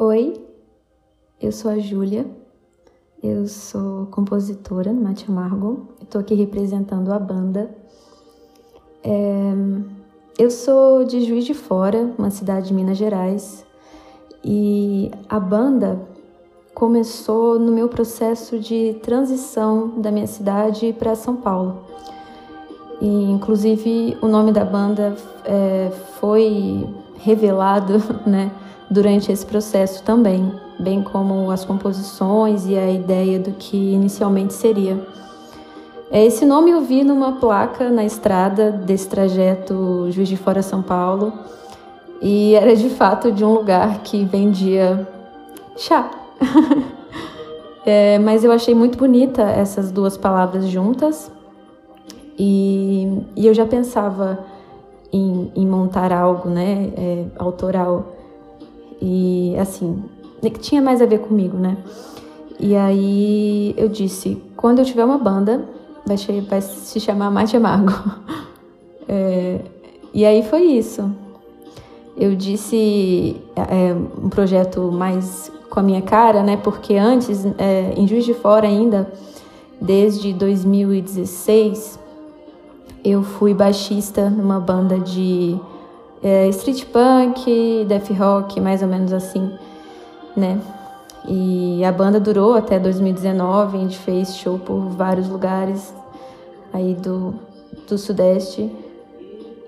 Oi, eu sou a Júlia, eu sou compositora no Mate Amargo, estou aqui representando a banda. É, eu sou de Juiz de Fora, uma cidade de Minas Gerais, e a banda começou no meu processo de transição da minha cidade para São Paulo. E, inclusive, o nome da banda é, foi revelado né, durante esse processo também, bem como as composições e a ideia do que inicialmente seria. É, esse nome eu vi numa placa na estrada desse trajeto Juiz de Fora São Paulo e era de fato de um lugar que vendia chá. é, mas eu achei muito bonita essas duas palavras juntas e, e eu já pensava em, em montar algo, né, é, autoral e assim que tinha mais a ver comigo, né? E aí eu disse, quando eu tiver uma banda, vai, vai se chamar Mate Amargo. É, e aí foi isso. Eu disse é, um projeto mais com a minha cara, né? Porque antes, é, em Juiz de Fora ainda, desde 2016, eu fui baixista numa banda de é, street punk, death rock, mais ou menos assim, né? E a banda durou até 2019, a gente fez show por vários lugares aí do, do Sudeste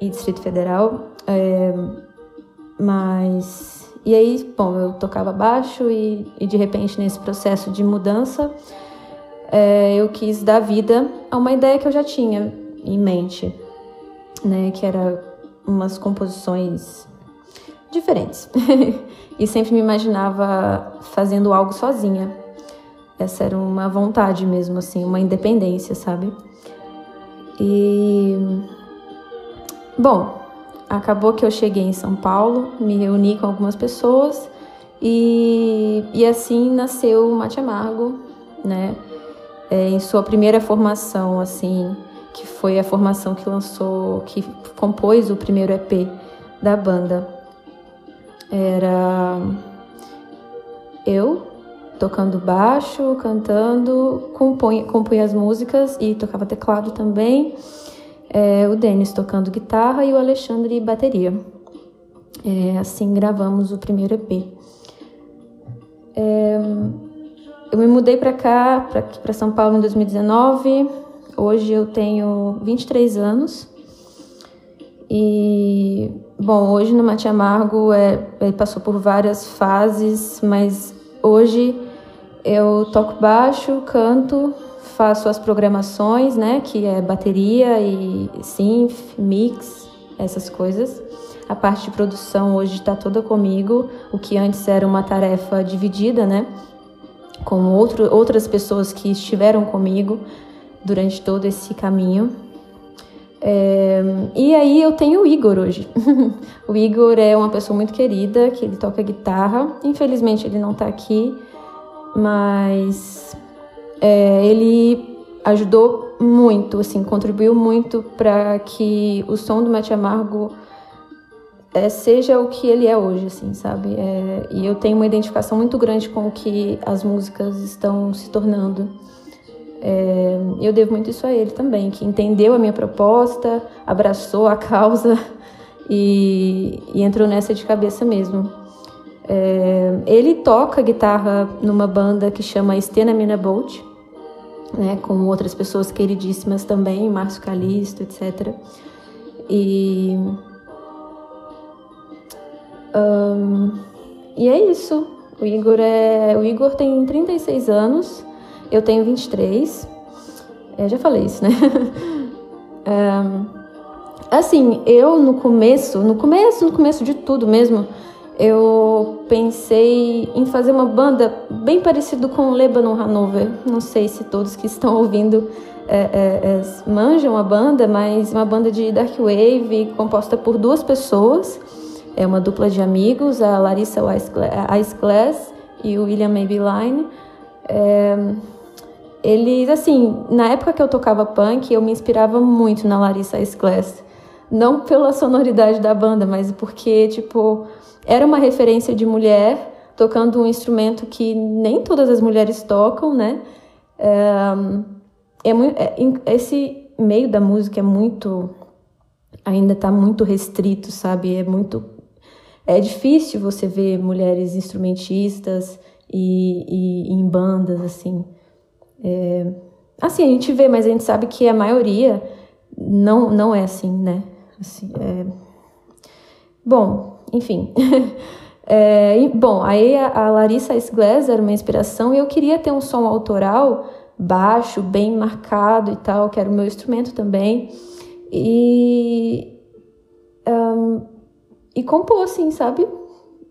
e Distrito Federal. É, mas. E aí, bom, eu tocava baixo e, e de repente nesse processo de mudança é, eu quis dar vida a uma ideia que eu já tinha em mente, né? Que era umas composições diferentes. e sempre me imaginava fazendo algo sozinha. Essa era uma vontade mesmo, assim, uma independência, sabe? E. Bom, acabou que eu cheguei em São Paulo, me reuni com algumas pessoas e, e assim nasceu o Mate Amargo, né? É, em sua primeira formação, assim, que foi a formação que lançou, que compôs o primeiro EP da banda. Era eu tocando baixo, cantando, compunha, compunha as músicas e tocava teclado também. É, o Denis tocando guitarra e o Alexandre bateria. É, assim gravamos o primeiro EP. É, eu me mudei para cá, para São Paulo em 2019 Hoje eu tenho 23 anos e, bom, hoje no Mate Amargo é, ele passou por várias fases, mas hoje eu toco baixo, canto, faço as programações, né, que é bateria e synth, mix, essas coisas. A parte de produção hoje está toda comigo, o que antes era uma tarefa dividida, né, com outro, outras pessoas que estiveram comigo durante todo esse caminho. É, e aí eu tenho o Igor hoje. o Igor é uma pessoa muito querida, que ele toca guitarra. Infelizmente ele não está aqui, mas é, ele ajudou muito, assim, contribuiu muito para que o som do Mate Amargo é, seja o que ele é hoje, assim, sabe? É, e eu tenho uma identificação muito grande com o que as músicas estão se tornando. É, eu devo muito isso a ele também, que entendeu a minha proposta, abraçou a causa e, e entrou nessa de cabeça mesmo. É, ele toca guitarra numa banda que chama Stena Mina Bolt, né, com outras pessoas queridíssimas também, Márcio Calisto, etc. E, um, e é isso. O Igor, é, o Igor tem 36 anos eu tenho 23. É, já falei isso, né? é, assim, eu no começo, no começo, no começo de tudo mesmo, eu pensei em fazer uma banda bem parecido com Lebanon Hanover. Não sei se todos que estão ouvindo é, é, é, manjam a banda, mas uma banda de dark wave composta por duas pessoas. É uma dupla de amigos, a Larissa Ice Glass e o William Maybelline. É, eles, assim, na época que eu tocava punk, eu me inspirava muito na Larissa Ice Glass. Não pela sonoridade da banda, mas porque, tipo, era uma referência de mulher tocando um instrumento que nem todas as mulheres tocam, né? É, é, é, esse meio da música é muito ainda está muito restrito, sabe? É muito é difícil você ver mulheres instrumentistas e, e, em bandas assim. É, assim a gente vê, mas a gente sabe que a maioria não não é assim, né? Assim, é... Bom, enfim. é, bom, aí a, a Larissa Sglass era uma inspiração e eu queria ter um som autoral baixo, bem marcado e tal, que era o meu instrumento também. E. Um, e compor, assim, sabe?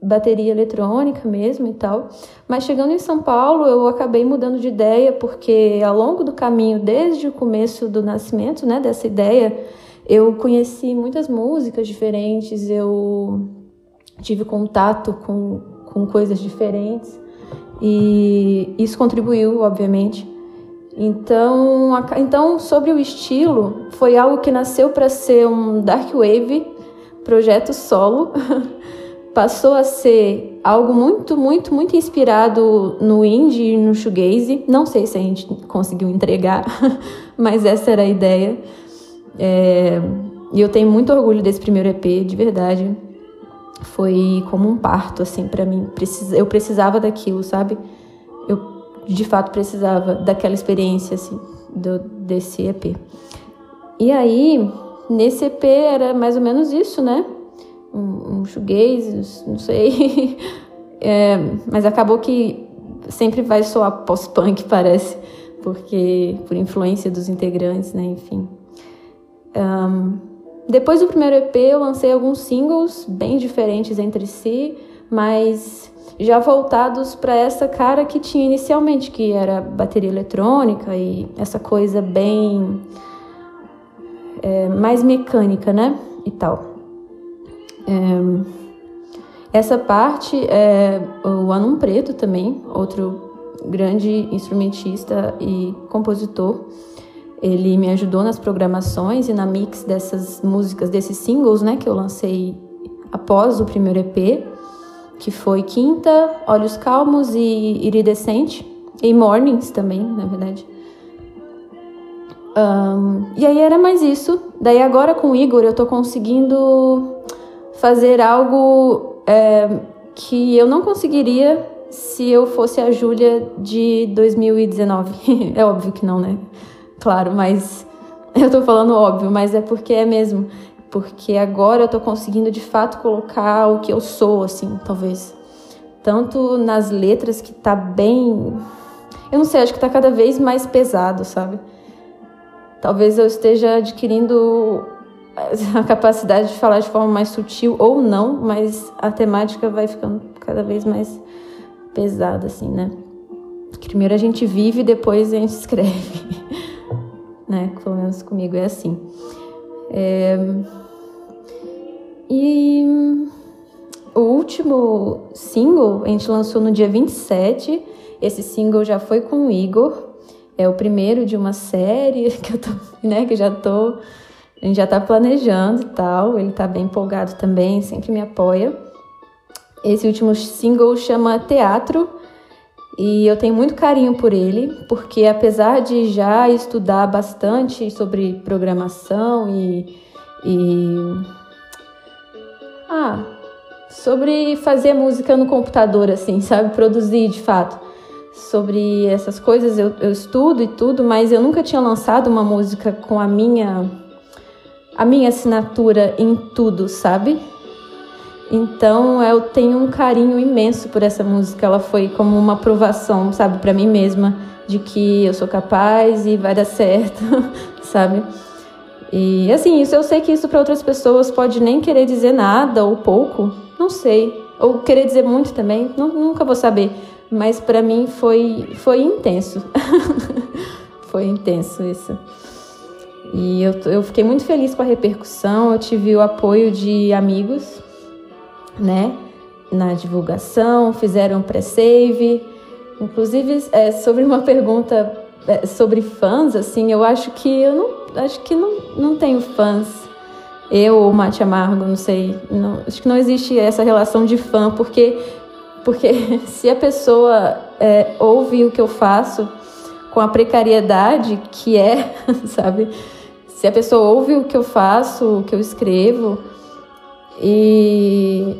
Bateria eletrônica mesmo e tal. Mas chegando em São Paulo, eu acabei mudando de ideia, porque ao longo do caminho, desde o começo do nascimento, né, dessa ideia, eu conheci muitas músicas diferentes, eu tive contato com, com coisas diferentes. E isso contribuiu, obviamente, então, a, então, sobre o estilo, foi algo que nasceu para ser um dark wave, projeto solo, passou a ser algo muito, muito, muito inspirado no indie e no shoegaze. Não sei se a gente conseguiu entregar, mas essa era a ideia. É, e eu tenho muito orgulho desse primeiro EP, de verdade. Foi como um parto, assim, para mim. Eu precisava daquilo, sabe? Eu de fato precisava daquela experiência assim, do, desse EP. E aí, nesse EP era mais ou menos isso, né? Um, um shoegaze, não sei. é, mas acabou que sempre vai soar pós-punk, parece, porque por influência dos integrantes, né? Enfim. Um, depois do primeiro EP, eu lancei alguns singles bem diferentes entre si, mas já voltados para essa cara que tinha inicialmente, que era bateria eletrônica e essa coisa bem é, mais mecânica, né? E tal. É, essa parte é o Anum Preto também, outro grande instrumentista e compositor. Ele me ajudou nas programações e na mix dessas músicas, desses singles, né, que eu lancei após o primeiro EP que foi Quinta, Olhos Calmos e Iridescente, e Mornings também, na verdade. Um, e aí era mais isso. Daí agora com o Igor eu tô conseguindo fazer algo é, que eu não conseguiria se eu fosse a Júlia de 2019. é óbvio que não, né? Claro, mas eu tô falando óbvio, mas é porque é mesmo porque agora eu tô conseguindo de fato colocar o que eu sou, assim, talvez. Tanto nas letras que tá bem. Eu não sei, acho que tá cada vez mais pesado, sabe? Talvez eu esteja adquirindo a capacidade de falar de forma mais sutil ou não, mas a temática vai ficando cada vez mais pesada, assim, né? Primeiro a gente vive, depois a gente escreve, né? Pelo menos comigo é assim. É... E o último single a gente lançou no dia 27. Esse single já foi com o Igor. É o primeiro de uma série que eu tô, né, que já tô, a gente já tá planejando e tal. Ele tá bem empolgado também, sempre me apoia. Esse último single chama Teatro e eu tenho muito carinho por ele, porque apesar de já estudar bastante sobre programação e, e ah, sobre fazer música no computador, assim, sabe? Produzir de fato. Sobre essas coisas eu, eu estudo e tudo, mas eu nunca tinha lançado uma música com a minha a minha assinatura em tudo, sabe? Então eu tenho um carinho imenso por essa música. Ela foi como uma aprovação, sabe, para mim mesma de que eu sou capaz e vai dar certo, sabe? E assim, isso eu sei que isso para outras pessoas pode nem querer dizer nada ou pouco, não sei, ou querer dizer muito também, nunca vou saber. Mas para mim foi foi intenso, foi intenso isso. E eu, eu fiquei muito feliz com a repercussão, eu tive o apoio de amigos, né, na divulgação, fizeram pré-save. Inclusive, é, sobre uma pergunta é, sobre fãs, assim, eu acho que eu não, acho que não, não tenho fãs. Eu ou Mate Amargo, não sei. Não, acho que não existe essa relação de fã, porque Porque se a pessoa é, ouve o que eu faço com a precariedade que é, sabe? Se a pessoa ouve o que eu faço, o que eu escrevo e,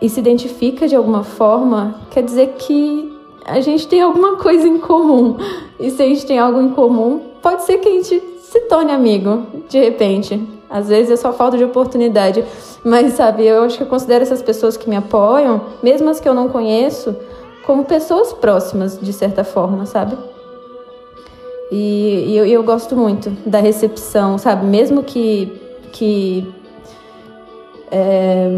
e se identifica de alguma forma, quer dizer que a gente tem alguma coisa em comum. E se a gente tem algo em comum, pode ser que a gente se torne amigo, de repente. Às vezes é só falta de oportunidade. Mas, sabe, eu acho que eu considero essas pessoas que me apoiam, mesmo as que eu não conheço, como pessoas próximas, de certa forma, sabe? E, e eu, eu, gosto muito da recepção, sabe? Mesmo que. que é,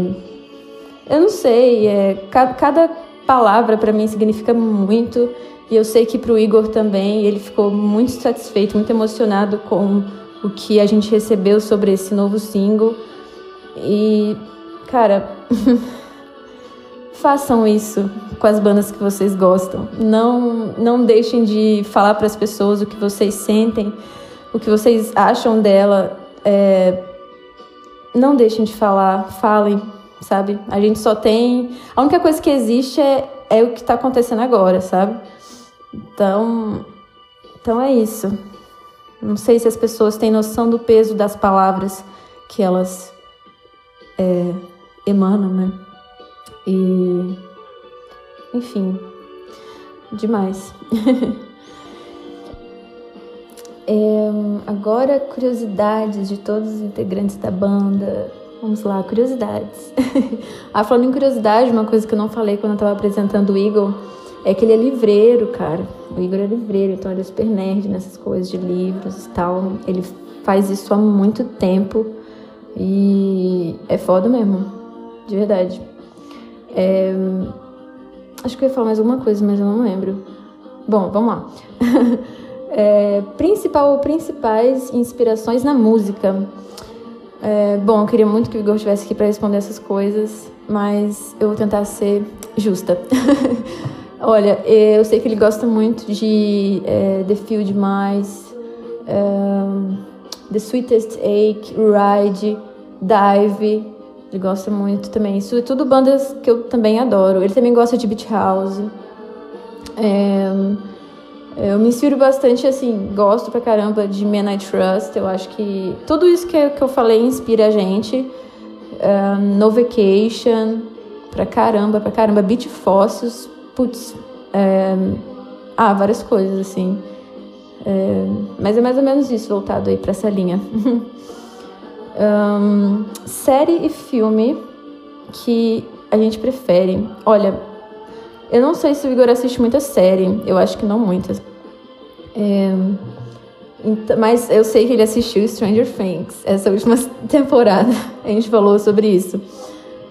eu não sei, é, cada, cada palavra para mim significa muito. E eu sei que para o Igor também, ele ficou muito satisfeito, muito emocionado com o que a gente recebeu sobre esse novo single. E, cara, façam isso com as bandas que vocês gostam. Não, não deixem de falar para as pessoas o que vocês sentem, o que vocês acham dela. É, não deixem de falar, falem, sabe? A gente só tem. A única coisa que existe é, é o que está acontecendo agora, sabe? Então, então é isso. Não sei se as pessoas têm noção do peso das palavras que elas é, emanam, né? E, enfim, demais. é, agora, curiosidades de todos os integrantes da banda. Vamos lá, curiosidades. ah, falando em curiosidade, uma coisa que eu não falei quando eu estava apresentando o Eagle é que ele é livreiro, cara. O Igor é livreiro, então ele é super nerd nessas coisas de livros e tal. Ele faz isso há muito tempo e é foda mesmo, de verdade. É... Acho que eu ia falar mais alguma coisa, mas eu não lembro. Bom, vamos lá. é, principal ou principais inspirações na música. É, bom, eu queria muito que o Igor estivesse aqui para responder essas coisas, mas eu vou tentar ser justa. Olha, eu sei que ele gosta muito de é, The Field Mais, um, The Sweetest Ache, Ride, Dive. Ele gosta muito também. Isso é tudo bandas que eu também adoro. Ele também gosta de Beach House. É, eu me inspiro bastante, assim, gosto pra caramba de Men I Trust. Eu acho que tudo isso que eu, que eu falei inspira a gente. Um, no Vacation, pra caramba, pra caramba. Beat Fósseis, putz, é, ah, várias coisas, assim. É, mas é mais ou menos isso, voltado aí para essa linha. um, série e filme que a gente prefere. Olha, eu não sei se o Igor assiste muita série, eu acho que não muitas. É, mas eu sei que ele assistiu Stranger Things, essa última temporada. A gente falou sobre isso.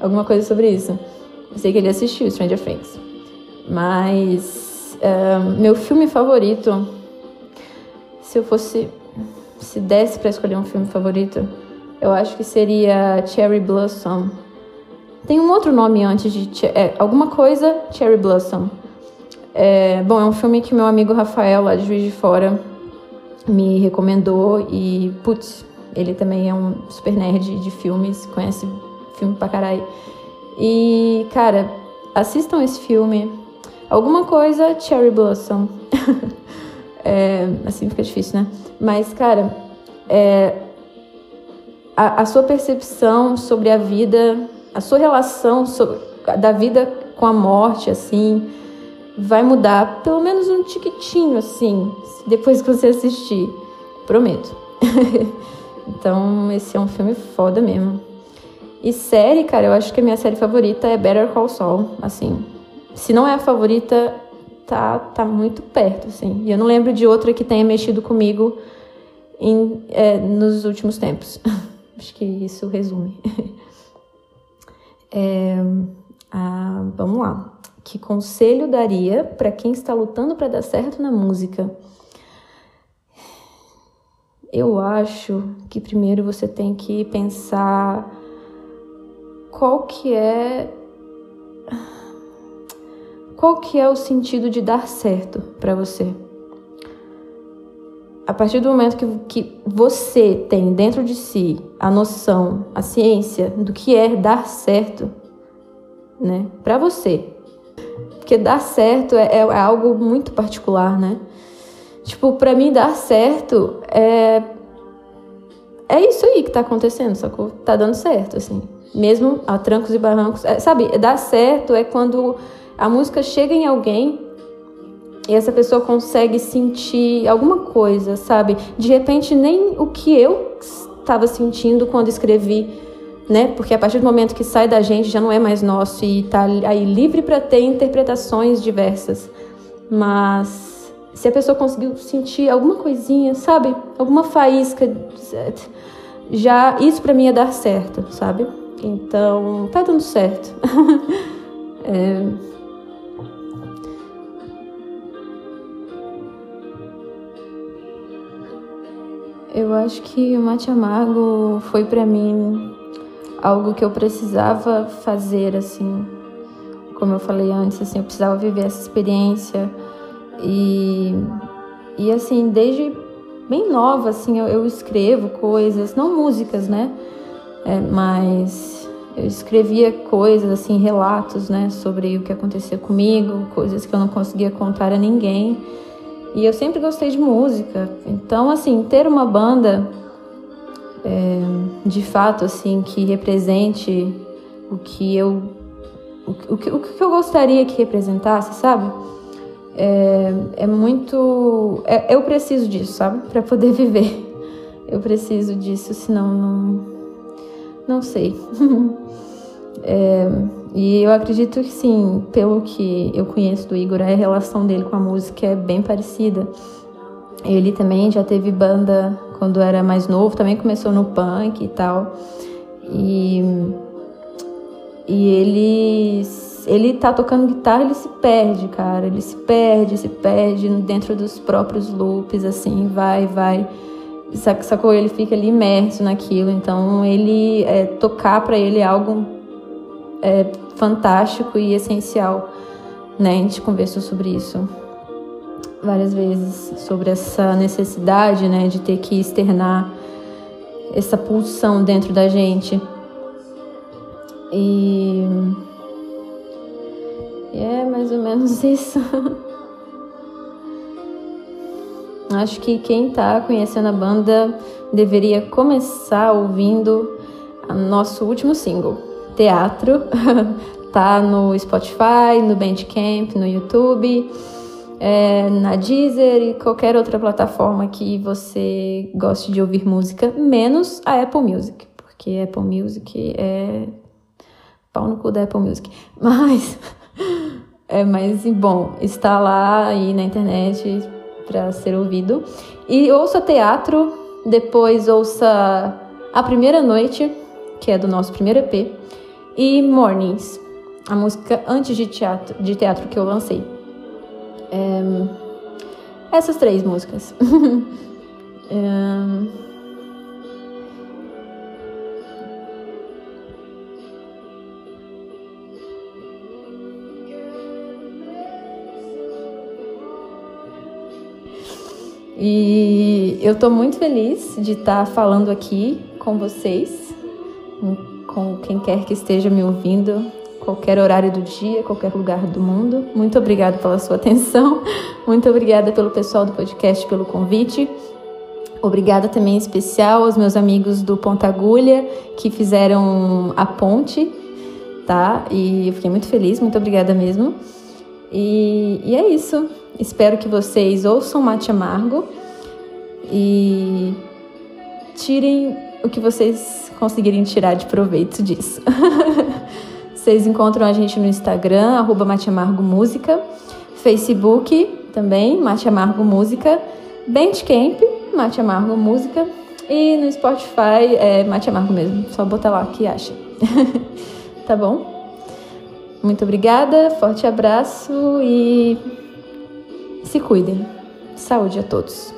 Alguma coisa sobre isso. Eu sei que ele assistiu Stranger Things. Mas meu filme favorito, se eu fosse, se desse para escolher um filme favorito, eu acho que seria Cherry Blossom. Tem um outro nome antes de é, alguma coisa Cherry Blossom. É, bom, é um filme que meu amigo Rafael, lá de Juiz de Fora, me recomendou e, putz, ele também é um super nerd de filmes, conhece filme pra caralho. E, cara, assistam esse filme, Alguma coisa Cherry Blossom. é, assim fica difícil, né? Mas, cara, é, a, a, sua percepção sobre a vida, a sua relação sobre, da vida com a morte, assim, vai mudar pelo menos um tiquitinho, assim, depois que você assistir. Prometo. então, esse é um filme foda mesmo. E série, cara, eu acho que a minha série favorita é Better Call Saul, assim se não é a favorita, tá, tá muito perto, assim. E eu não lembro de outra que tenha mexido comigo em, é, nos últimos tempos. Acho que isso resume. é, ah, vamos lá. Que conselho daria para quem está lutando para dar certo na música? Eu acho que primeiro você tem que pensar qual que é qual que é o sentido de dar certo para você? A partir do momento que, que você tem dentro de si a noção, a ciência do que é dar certo, né, para você, Porque dar certo é, é, é algo muito particular, né? Tipo, pra mim dar certo é. É isso aí que tá acontecendo, sacou? Tá dando certo, assim. Mesmo a trancos e barrancos. É, sabe, dar certo é quando a música chega em alguém e essa pessoa consegue sentir alguma coisa, sabe? De repente, nem o que eu estava sentindo quando escrevi, né? Porque a partir do momento que sai da gente já não é mais nosso e tá aí livre para ter interpretações diversas. Mas se a pessoa conseguiu sentir alguma coisinha, sabe? Alguma faísca, já isso para mim é dar certo, sabe? Então, tá dando certo. é... Eu acho que o mate amargo foi para mim algo que eu precisava fazer assim. Como eu falei antes, assim, eu precisava viver essa experiência e e assim, desde bem nova assim, eu, eu escrevo coisas, não músicas, né? É, mas eu escrevia coisas assim, relatos, né, sobre o que acontecia comigo, coisas que eu não conseguia contar a ninguém. E eu sempre gostei de música. Então, assim, ter uma banda é, de fato, assim, que represente o que eu. O, que, o que eu gostaria que representasse, sabe? É, é muito. É, eu preciso disso, sabe? Para poder viver. Eu preciso disso, senão não. Não sei. é, e eu acredito que sim, pelo que eu conheço do Igor, a relação dele com a música é bem parecida. Ele também já teve banda quando era mais novo, também começou no punk e tal. E, e ele, ele tá tocando guitarra, ele se perde, cara. Ele se perde, se perde dentro dos próprios loops, assim, vai, vai. Sacou? Ele fica ali imerso naquilo. Então, ele é, tocar para ele é algo é fantástico e essencial, né? A gente conversou sobre isso várias vezes, sobre essa necessidade, né, de ter que externar essa pulsão dentro da gente. E, e é mais ou menos isso. Acho que quem está conhecendo a banda deveria começar ouvindo nosso último single teatro. tá no Spotify, no Bandcamp, no YouTube, é, na Deezer e qualquer outra plataforma que você goste de ouvir música, menos a Apple Music, porque Apple Music é pau no cu da Apple Music. Mas é mais bom, está lá aí na internet para ser ouvido. E ouça teatro, depois ouça A Primeira Noite, que é do nosso primeiro EP e Mornings, a música antes de teatro, de teatro que eu lancei. É, essas três músicas. é, E eu estou muito feliz de estar falando aqui com vocês, com quem quer que esteja me ouvindo, qualquer horário do dia, qualquer lugar do mundo. Muito obrigada pela sua atenção. Muito obrigada pelo pessoal do podcast pelo convite. Obrigada também em especial aos meus amigos do Ponta Agulha que fizeram a ponte, tá? E eu fiquei muito feliz, muito obrigada mesmo. E, e é isso. Espero que vocês ouçam Mate Amargo e tirem o que vocês conseguirem tirar de proveito disso. Vocês encontram a gente no Instagram, arroba Mate Amargo Música, Facebook também, Mate Amargo Música, Bandcamp, Mate Amargo Música e no Spotify é Mate Amargo mesmo, só botar lá que acha. tá bom? Muito obrigada, forte abraço e se cuidem. Saúde a todos.